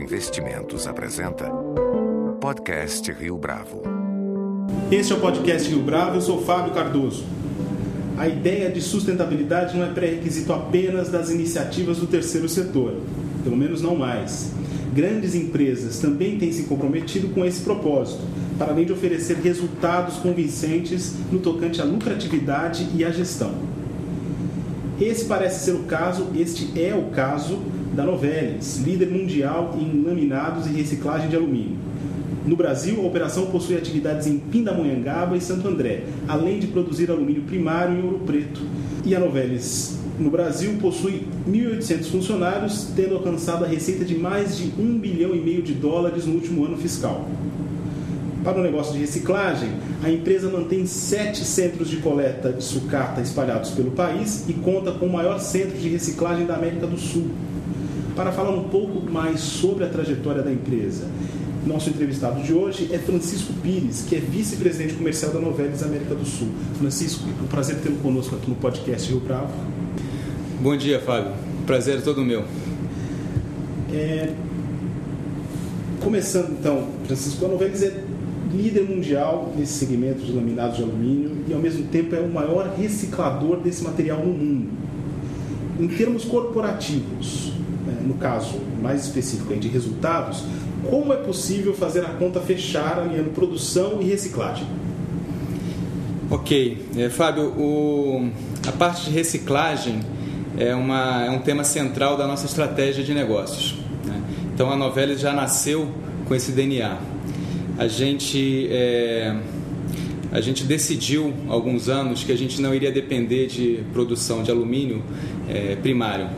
Investimentos apresenta Podcast Rio Bravo. Este é o Podcast Rio Bravo, eu sou Fábio Cardoso. A ideia de sustentabilidade não é pré-requisito apenas das iniciativas do terceiro setor, pelo menos não mais. Grandes empresas também têm se comprometido com esse propósito, para além de oferecer resultados convincentes no tocante à lucratividade e à gestão. Esse parece ser o caso, este é o caso da Novelis, líder mundial em laminados e reciclagem de alumínio. No Brasil, a operação possui atividades em Pindamonhangaba e Santo André, além de produzir alumínio primário em Ouro Preto. E a Novelis, no Brasil, possui 1.800 funcionários, tendo alcançado a receita de mais de 1 bilhão e meio de dólares no último ano fiscal. Para o negócio de reciclagem, a empresa mantém sete centros de coleta de sucata espalhados pelo país e conta com o maior centro de reciclagem da América do Sul. Para falar um pouco mais sobre a trajetória da empresa, nosso entrevistado de hoje é Francisco Pires, que é vice-presidente comercial da Novelis América do Sul. Francisco, é um prazer tê-lo conosco aqui no podcast Rio Bravo. Bom dia, Fábio. Prazer é todo meu. É... Começando então, Francisco, a Novelis é líder mundial nesse segmento de laminados de alumínio e ao mesmo tempo é o maior reciclador desse material no mundo. Em termos corporativos, no caso mais específico de resultados, como é possível fazer a conta fechar alinhando produção e reciclagem? Ok, é, Fábio, o, a parte de reciclagem é, uma, é um tema central da nossa estratégia de negócios. Né? Então a novela já nasceu com esse DNA a gente, é, a gente decidiu há alguns anos que a gente não iria depender de produção de alumínio é, primário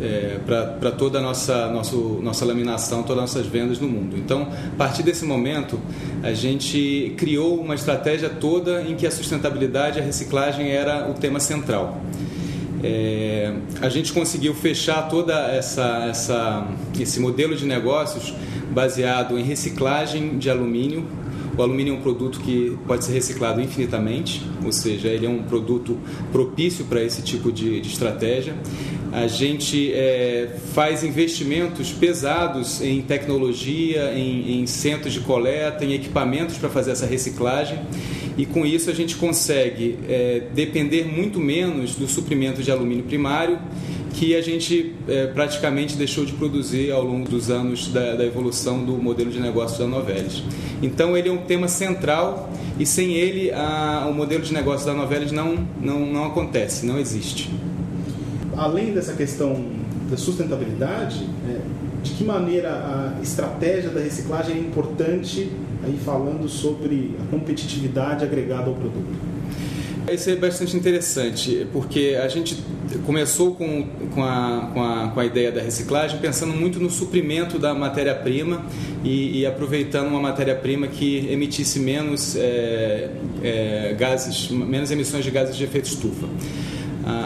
é, para toda a nossa, nosso, nossa laminação, todas as nossas vendas no mundo. Então, a partir desse momento, a gente criou uma estratégia toda em que a sustentabilidade e a reciclagem era o tema central. É, a gente conseguiu fechar toda essa, essa esse modelo de negócios baseado em reciclagem de alumínio. O alumínio é um produto que pode ser reciclado infinitamente, ou seja, ele é um produto propício para esse tipo de, de estratégia. A gente é, faz investimentos pesados em tecnologia, em, em centros de coleta, em equipamentos para fazer essa reciclagem e com isso a gente consegue é, depender muito menos do suprimento de alumínio primário que a gente é, praticamente deixou de produzir ao longo dos anos da, da evolução do modelo de negócio da Novelis. Então ele é um tema central e sem ele a, o modelo de negócio da Novelis não, não, não acontece, não existe. Além dessa questão da sustentabilidade, é, de que maneira a estratégia da reciclagem é importante aí falando sobre a competitividade agregada ao produto? Isso é bastante interessante, porque a gente começou com, com, a, com, a, com a ideia da reciclagem pensando muito no suprimento da matéria-prima e, e, aproveitando uma matéria-prima que emitisse menos é, é, gases, menos emissões de gases de efeito estufa.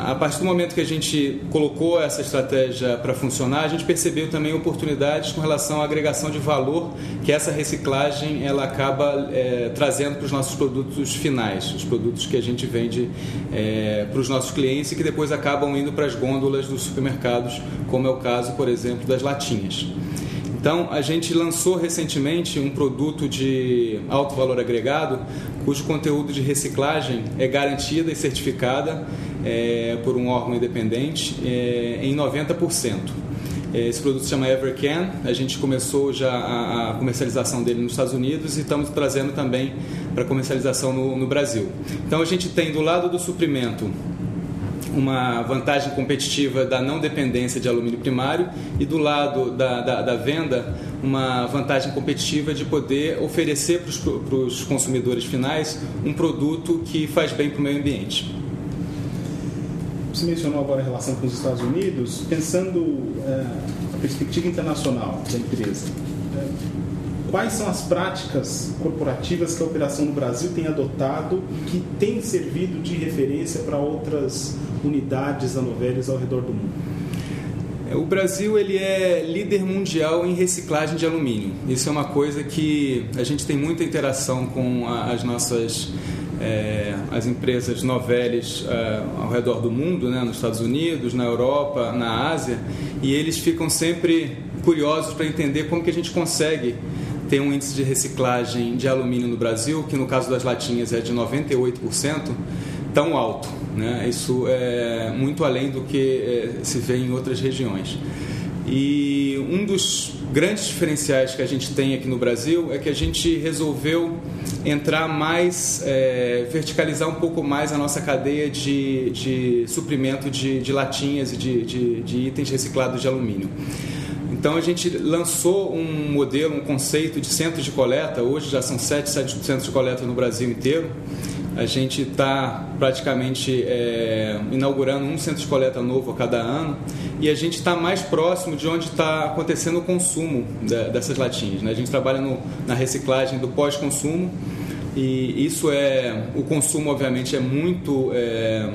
A partir do momento que a gente colocou essa estratégia para funcionar, a gente percebeu também oportunidades com relação à agregação de valor que essa reciclagem ela acaba é, trazendo para os nossos produtos finais, os produtos que a gente vende é, para os nossos clientes e que depois acabam indo para as gôndolas dos supermercados, como é o caso, por exemplo, das latinhas. Então, a gente lançou recentemente um produto de alto valor agregado, cujo conteúdo de reciclagem é garantida e certificada é, por um órgão independente é, em 90%. É, esse produto se chama Evercan. A gente começou já a, a, comercialização dele nos Estados Unidos e estamos trazendo também para comercialização no, no Brasil. Então a gente tem do lado do suprimento uma vantagem competitiva da não dependência de alumínio primário e do lado da, da, da venda uma vantagem competitiva de poder oferecer para os consumidores finais um produto que faz bem para o meio ambiente. Você mencionou agora a relação com os Estados Unidos, pensando é, a perspectiva internacional da empresa. É, quais são as práticas corporativas que a operação no Brasil tem adotado e que tem servido de referência para outras unidades anoveles ao redor do mundo? O Brasil ele é líder mundial em reciclagem de alumínio. Isso é uma coisa que a gente tem muita interação com as nossas é, as empresas noveles é, ao redor do mundo, né, nos Estados Unidos, na Europa, na Ásia, e eles ficam sempre curiosos para entender como que a gente consegue ter um índice de reciclagem de alumínio no Brasil, que no caso das latinhas é de 98%, tão alto. Né? Isso é muito além do que é, se vê em outras regiões. E um dos grandes diferenciais que a gente tem aqui no Brasil é que a gente resolveu entrar mais, é, verticalizar um pouco mais a nossa cadeia de, de suprimento de, de latinhas e de, de, de itens reciclados de alumínio. Então a gente lançou um modelo, um conceito de centros de coleta. Hoje já são sete centros de coleta no Brasil inteiro. A gente está praticamente é, inaugurando um centro de coleta novo a cada ano e a gente está mais próximo de onde está acontecendo o consumo dessas latinhas. Né? A gente trabalha no, na reciclagem do pós-consumo e isso é o consumo obviamente é muito é,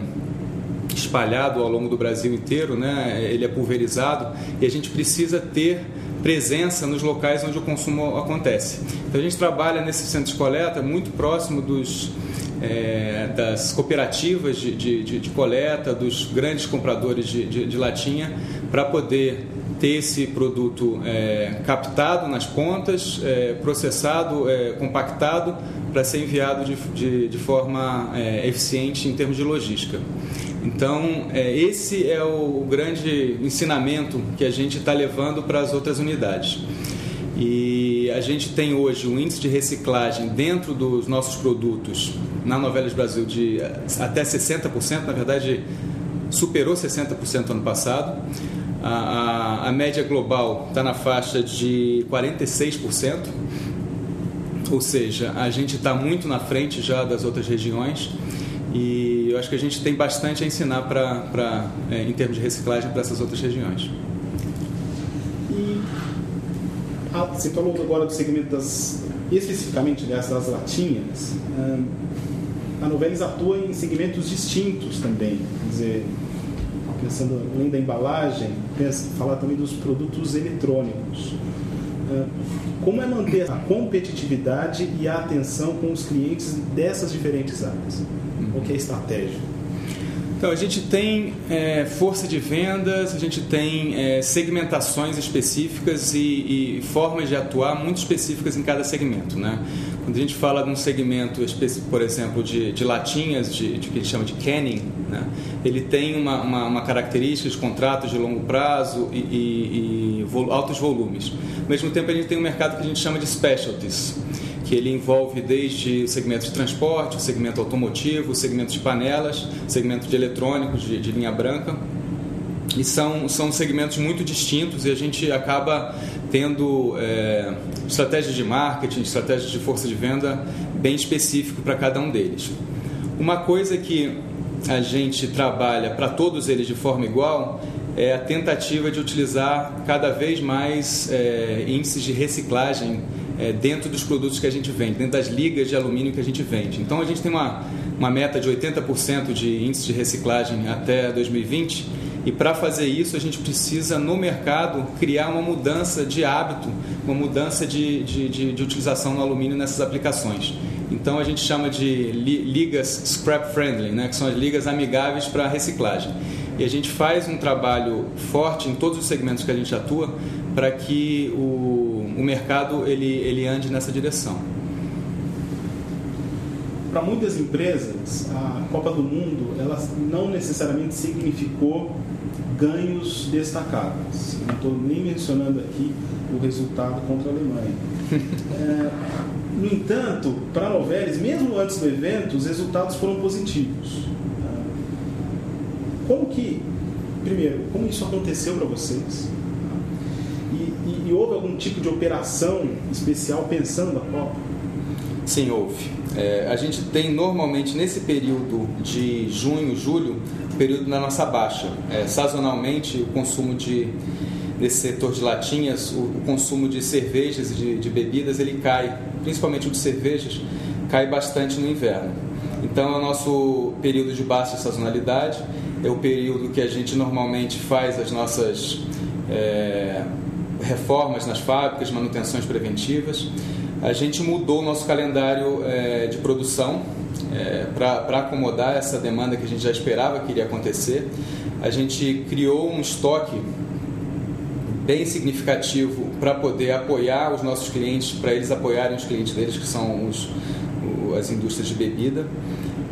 espalhado ao longo do Brasil inteiro, né? ele é pulverizado e a gente precisa ter presença nos locais onde o consumo acontece. Então a gente trabalha nesse centro de coleta muito próximo dos é, das cooperativas de, de, de, coleta, dos grandes compradores de, de latinha, para poder ter esse produto é, captado nas pontas, é, processado, é, compactado, para ser enviado de, de forma é, eficiente em termos de logística. Então, é, esse é o grande ensinamento que a gente está levando para as outras unidades. E a gente tem hoje um índice de reciclagem dentro dos nossos produtos na Novelas Brasil de até 60%, na verdade superou 60% ano passado. A, a, a média global está na faixa de 46%, ou seja, a gente está muito na frente já das outras regiões e eu acho que a gente tem bastante a ensinar pra, é, em termos de reciclagem para essas outras regiões. E ah, você falou agora do segmento das, especificamente das latinhas. A Novelis atua em segmentos distintos também. Quer dizer, pensando além da embalagem, pensa, falar também dos produtos eletrônicos. Como é manter a competitividade e a atenção com os clientes dessas diferentes áreas? Qual que é a estratégia? Então, a gente tem é, força de vendas, a gente tem é, segmentações específicas e, e, formas de atuar muito específicas em cada segmento. Né? Quando a gente fala de um segmento, por exemplo, de, de latinhas, de, de, que a gente chama de canning, né? ele tem uma, uma, uma, característica de contratos de longo prazo e, e, e altos volumes. Ao mesmo tempo, a gente tem um mercado que a gente chama de specialties que ele envolve desde o segmento de transporte, o segmento automotivo, o segmento de panelas, segmento de eletrônicos de, de linha branca. E são, são segmentos muito distintos e a gente acaba tendo é, estratégias de marketing, estratégias de força de venda bem específico para cada um deles. Uma coisa que a gente trabalha para todos eles de forma igual é a tentativa de utilizar cada vez mais é, índices de reciclagem é, dentro dos produtos que a gente vende, dentro das ligas de alumínio que a gente vende. Então a gente tem uma, uma meta de 80% de índice de reciclagem até 2020 e para fazer isso a gente precisa no mercado criar uma mudança de hábito, uma mudança de, de, de, de utilização no alumínio nessas aplicações. Então a gente chama de ligas scrap friendly, né, que são as ligas amigáveis para reciclagem. E a gente faz um trabalho forte em todos os segmentos que a gente atua para que o, o mercado ele, ele ande nessa direção. Para muitas empresas, a Copa do Mundo ela não necessariamente significou ganhos destacáveis. Não estou nem mencionando aqui o resultado contra a Alemanha. É, no entanto, para a Novelis, mesmo antes do evento, os resultados foram positivos. Como que, primeiro, como isso aconteceu para vocês? E, e, houve algum tipo de operação especial pensando a Copa? Sim, houve. É, a gente tem normalmente nesse período de junho, julho, período na nossa baixa. É, sazonalmente, o consumo de nesse setor de latinhas, o, o consumo de cervejas e de, de, bebidas ele cai, principalmente o de cervejas, cai bastante no inverno. Então é o nosso período de baixa sazonalidade, é o período que a gente normalmente faz as nossas é, reformas nas fábricas, manutenções preventivas. A gente mudou o nosso calendário é, de produção é, para acomodar essa demanda que a gente já esperava que iria acontecer. A gente criou um estoque bem significativo para poder apoiar os nossos clientes, para eles apoiarem os clientes deles, que são os, as indústrias de bebida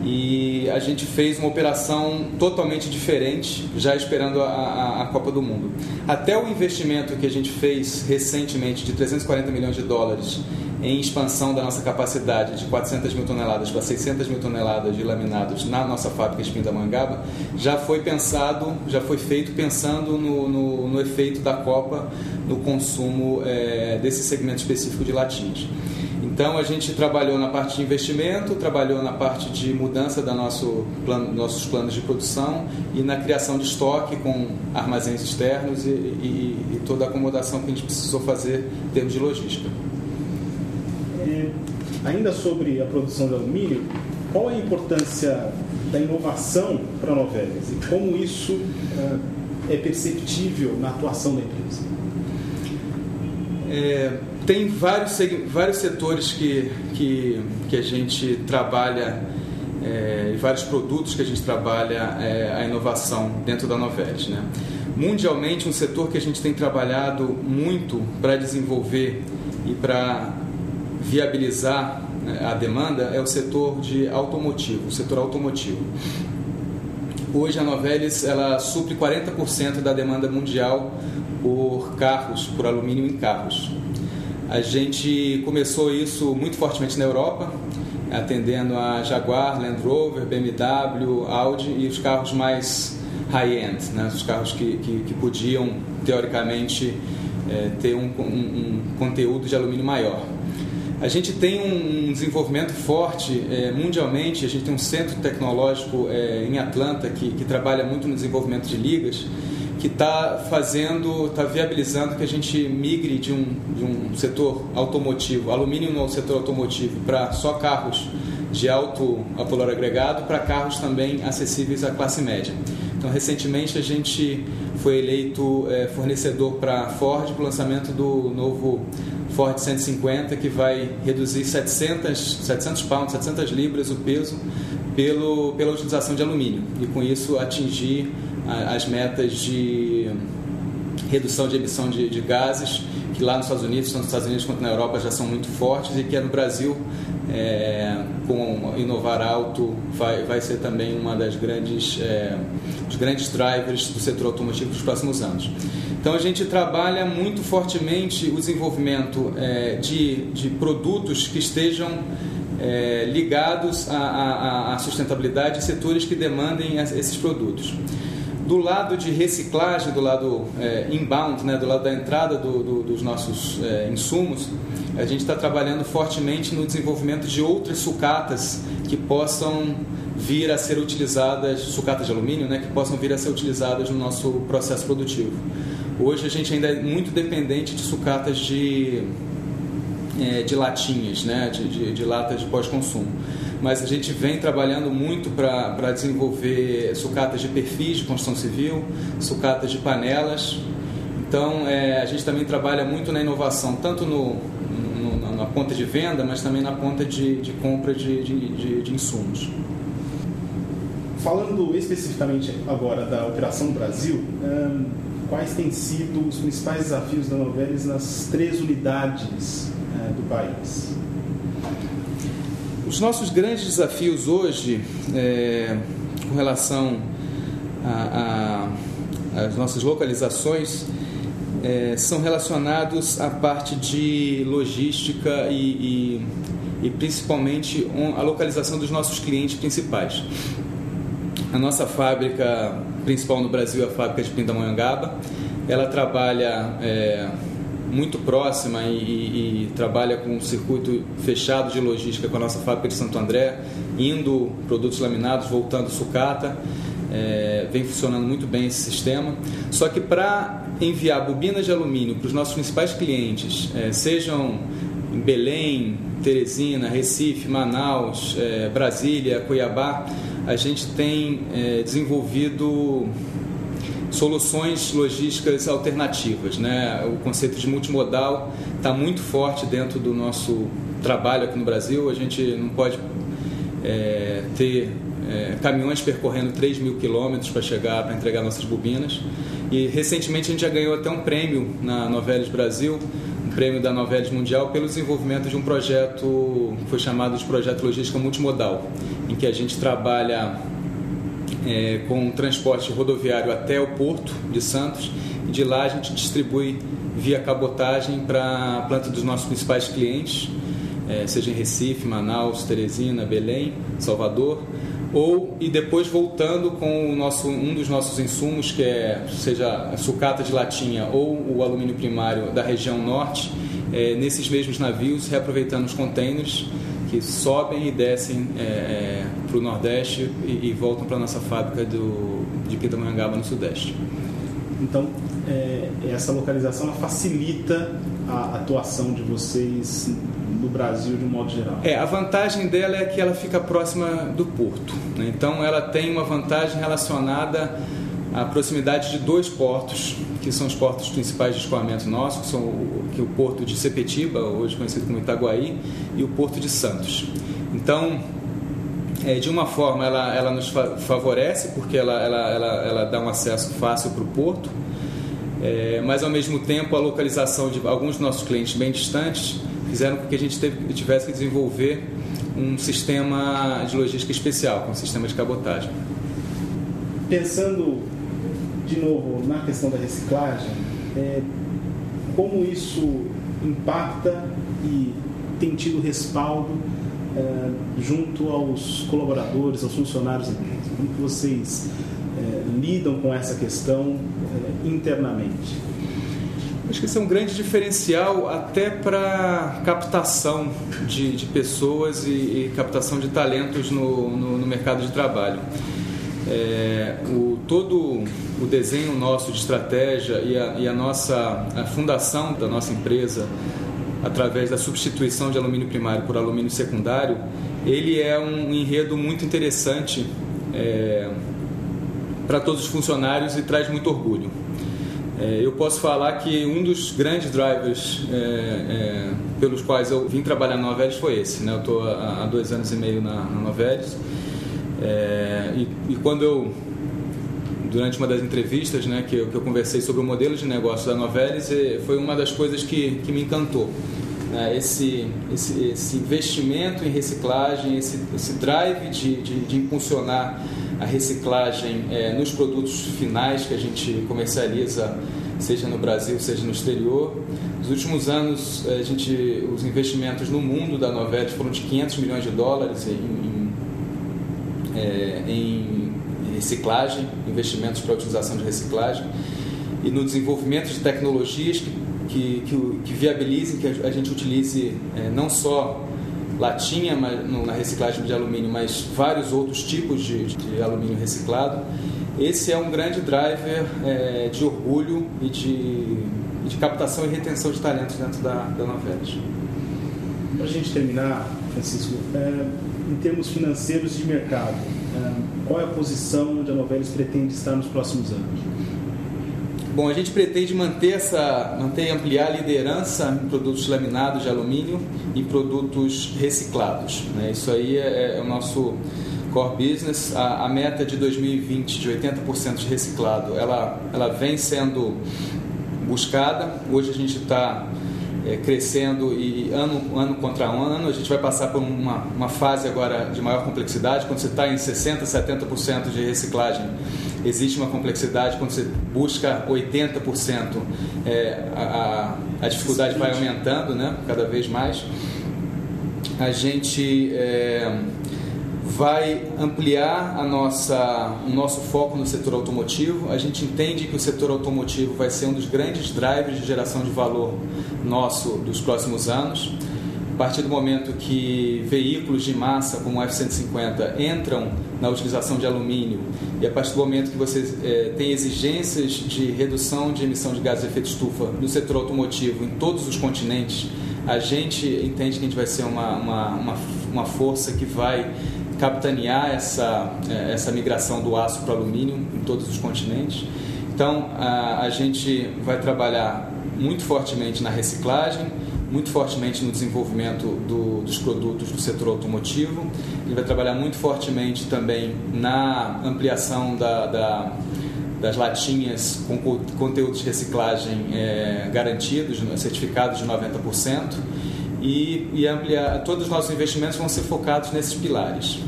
e a gente fez uma operação totalmente diferente, já esperando a, a, a, Copa do Mundo. Até o investimento que a gente fez recentemente de 340 milhões de dólares em expansão da nossa capacidade de 400 mil toneladas para 600 mil toneladas de laminados na nossa fábrica de Pindamonhangaba, já foi pensado, já foi feito pensando no, no, no efeito da Copa no consumo é, desse segmento específico de latinhas. Então a gente trabalhou na parte de investimento, trabalhou na parte de mudança da nosso plano, nossos planos de produção e na criação de estoque com armazéns externos e, e, e toda a acomodação que a gente precisou fazer em termos de logística. É, ainda sobre a produção de alumínio, qual a importância da inovação para a Novelis e como isso é, é perceptível na atuação da empresa? É, tem vários, vários setores que, que, que a gente trabalha é, e vários produtos que a gente trabalha é, a inovação dentro da Novelis. Né? Mundialmente, um setor que a gente tem trabalhado muito para desenvolver e para viabilizar né, a demanda é o setor de automotivo, o setor automotivo. Hoje a Novelis ela supre 40% da demanda mundial por carros, por alumínio em carros. A gente começou isso muito fortemente na Europa, atendendo a Jaguar, Land Rover, BMW, Audi e os carros mais high-end, né? os carros que, que, que podiam, teoricamente, é, ter um, um, um, conteúdo de alumínio maior. A gente tem um desenvolvimento forte é, mundialmente, a gente tem um centro tecnológico é, em Atlanta que, que trabalha muito no desenvolvimento de ligas que está fazendo, está viabilizando que a gente migre de um, de um setor automotivo, alumínio no setor automotivo, para só carros de alto valor agregado, para carros também acessíveis à classe média. Então, recentemente a gente foi eleito é, fornecedor para Ford para o lançamento do novo Ford 150, que vai reduzir 700, 700 pounds, 700 libras o peso pelo, pela utilização de alumínio e com isso atingir as metas de redução de emissão de, de, gases, que lá nos Estados Unidos, tanto nos Estados Unidos quanto na Europa, já são muito fortes e que é no Brasil, é, com Inovar Alto, vai, vai ser também uma das grandes, é, dos grandes drivers do setor automotivo nos próximos anos. Então a gente trabalha muito fortemente o desenvolvimento é, de, de produtos que estejam é, ligados à, sustentabilidade e setores que demandem esses produtos. Do lado de reciclagem, do lado é, inbound, né, do lado da entrada do, do, dos nossos é, insumos, a gente está trabalhando fortemente no desenvolvimento de outras sucatas que possam vir a ser utilizadas, sucatas de alumínio, né, que possam vir a ser utilizadas no nosso processo produtivo. Hoje a gente ainda é muito dependente de sucatas de, é, de latinhas, né, de, de, de latas de pós-consumo mas a gente vem trabalhando muito para desenvolver sucatas de perfis de construção civil, sucatas de panelas. Então, é, a gente também trabalha muito na inovação, tanto no, no, na ponta de venda, mas também na ponta de, de compra de, de, de insumos. Falando especificamente agora da Operação Brasil, quais têm sido os principais desafios da Novelis nas três unidades é, do país? Os nossos grandes desafios hoje, é, com relação às nossas localizações, é, são relacionados à parte de logística e, e, e principalmente a localização dos nossos clientes principais. A nossa fábrica principal no Brasil é a fábrica de Pindamonhangaba. Ela trabalha é, muito próxima e, e, e, trabalha com um circuito fechado de logística com a nossa fábrica de Santo André, indo produtos laminados, voltando sucata. É, vem funcionando muito bem esse sistema. Só que para enviar bobinas de alumínio para os nossos principais clientes, é, sejam em Belém, Teresina, Recife, Manaus, é, Brasília, Cuiabá, a gente tem é, desenvolvido soluções logísticas alternativas. Né? O conceito de multimodal está muito forte dentro do nosso trabalho aqui no Brasil. A gente não pode é, ter é, caminhões percorrendo 3 mil quilômetros para chegar, para entregar nossas bobinas. E recentemente a gente já ganhou até um prêmio na Novelis Brasil, um prêmio da Novelis Mundial, pelo desenvolvimento de um projeto que foi chamado de Projeto Logística Multimodal, em que a gente trabalha é, com transporte rodoviário até o porto de Santos e de lá a gente distribui via cabotagem para a planta dos nossos principais clientes, é, seja em Recife, Manaus, Teresina, Belém, Salvador, ou e depois voltando com o nosso, um dos nossos insumos, que é seja a sucata de latinha ou o alumínio primário da região norte, é, nesses mesmos navios, reaproveitando os contêineres que sobem e descem é, é para o Nordeste e, e voltam para a nossa fábrica do, de Pindamonhangaba, no Sudeste. Então, é, essa localização facilita a atuação de vocês no Brasil de um modo geral? É, a vantagem dela é que ela fica próxima do porto. Né? Então, ela tem uma vantagem relacionada à proximidade de dois portos, que são os portos principais de escoamento nosso, que são o, que é o porto de Sepetiba, hoje conhecido como Itaguaí, e o porto de Santos. Então, é, de uma forma, ela, ela nos favorece, porque ela, ela, ela, ela dá um acesso fácil para o porto, é, mas ao mesmo tempo a localização de alguns dos nossos clientes bem distantes fizeram com que a gente teve, tivesse que desenvolver um sistema de logística especial, um sistema de cabotagem. Pensando de novo na questão da reciclagem, é, como isso impacta e tem tido respaldo é, junto aos colaboradores, aos funcionários? Como que vocês é, lidam com essa questão é, internamente? Acho que esse é um grande diferencial até para captação de, de pessoas e, e, captação de talentos no, no, no mercado de trabalho. É, o, todo o desenho nosso de estratégia e a, e a nossa a fundação da nossa empresa através da substituição de alumínio primário por alumínio secundário, ele é um enredo muito interessante é, para todos os funcionários e traz muito orgulho. É, eu posso falar que um dos grandes drivers é, é, pelos quais eu vim trabalhar na Novelis foi esse. Né? Eu estou há, há, dois anos e meio na, na Novelis é, e, e, quando eu durante uma das entrevistas né, que, eu, que eu conversei sobre o modelo de negócio da Novelis, é, foi uma das coisas que, que me encantou. Né? Esse, esse, esse, investimento em reciclagem, esse, esse drive de, de, de impulsionar a reciclagem é, nos produtos finais que a gente comercializa, seja no Brasil, seja no exterior. Nos últimos anos, a gente, os investimentos no mundo da Novelis foram de 500 milhões de dólares em, em, é, em reciclagem, investimentos para a utilização de reciclagem e no desenvolvimento de tecnologias que, que, que, viabilizem que a gente utilize é, não só latinha na reciclagem de alumínio, mas vários outros tipos de, de alumínio reciclado. Esse é um grande driver é, de orgulho e de, de, captação e retenção de talentos dentro da, da Novelis. Para a gente terminar, Francisco, é, em termos financeiros de mercado, é, qual é a posição onde a Novelis pretende estar nos próximos anos? Bom, a gente pretende manter essa, manter e ampliar a liderança em produtos laminados de alumínio e produtos reciclados. Né? Isso aí é, é, o nosso core business. A, a, meta de 2020 de 80% de reciclado, ela, ela vem sendo buscada. Hoje a gente está é, crescendo e ano, ano contra ano a gente vai passar por uma, uma fase agora de maior complexidade. Quando você está em 60%, 70% de reciclagem, existe uma complexidade, quando você busca 80%, é, a, a dificuldade vai aumentando né, cada vez mais. A gente é, vai ampliar a nossa, o nosso foco no setor automotivo. A gente entende que o setor automotivo vai ser um dos grandes drivers de geração de valor nosso dos próximos anos. A partir do momento que veículos de massa como o F-150 entram na utilização de alumínio e a partir do momento que você é, tem exigências de redução de emissão de gases de efeito estufa no setor automotivo em todos os continentes, a gente entende que a gente vai ser uma, uma, uma, uma força que vai capitanear essa, é, essa migração do aço para o alumínio em todos os continentes. Então, a, a gente vai trabalhar muito fortemente na reciclagem, muito fortemente no desenvolvimento do, dos produtos do setor automotivo. ele vai trabalhar muito fortemente também na ampliação da, da das latinhas com conteúdos de reciclagem é, garantidos, certificados de 90%, e, e ampliar, todos os nossos investimentos vão ser focados nesses pilares.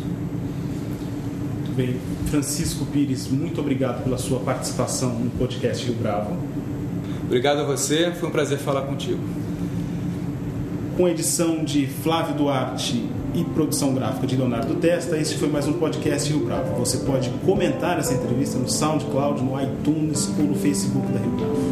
Bem. Francisco Pires, muito obrigado pela sua participação no podcast Rio Bravo. Obrigado a você, foi um prazer falar contigo. Com edição de Flávio Duarte e produção gráfica de Leonardo Testa, este foi mais um podcast Rio Bravo. Você pode comentar essa entrevista no SoundCloud, no iTunes ou no Facebook da Rio Bravo.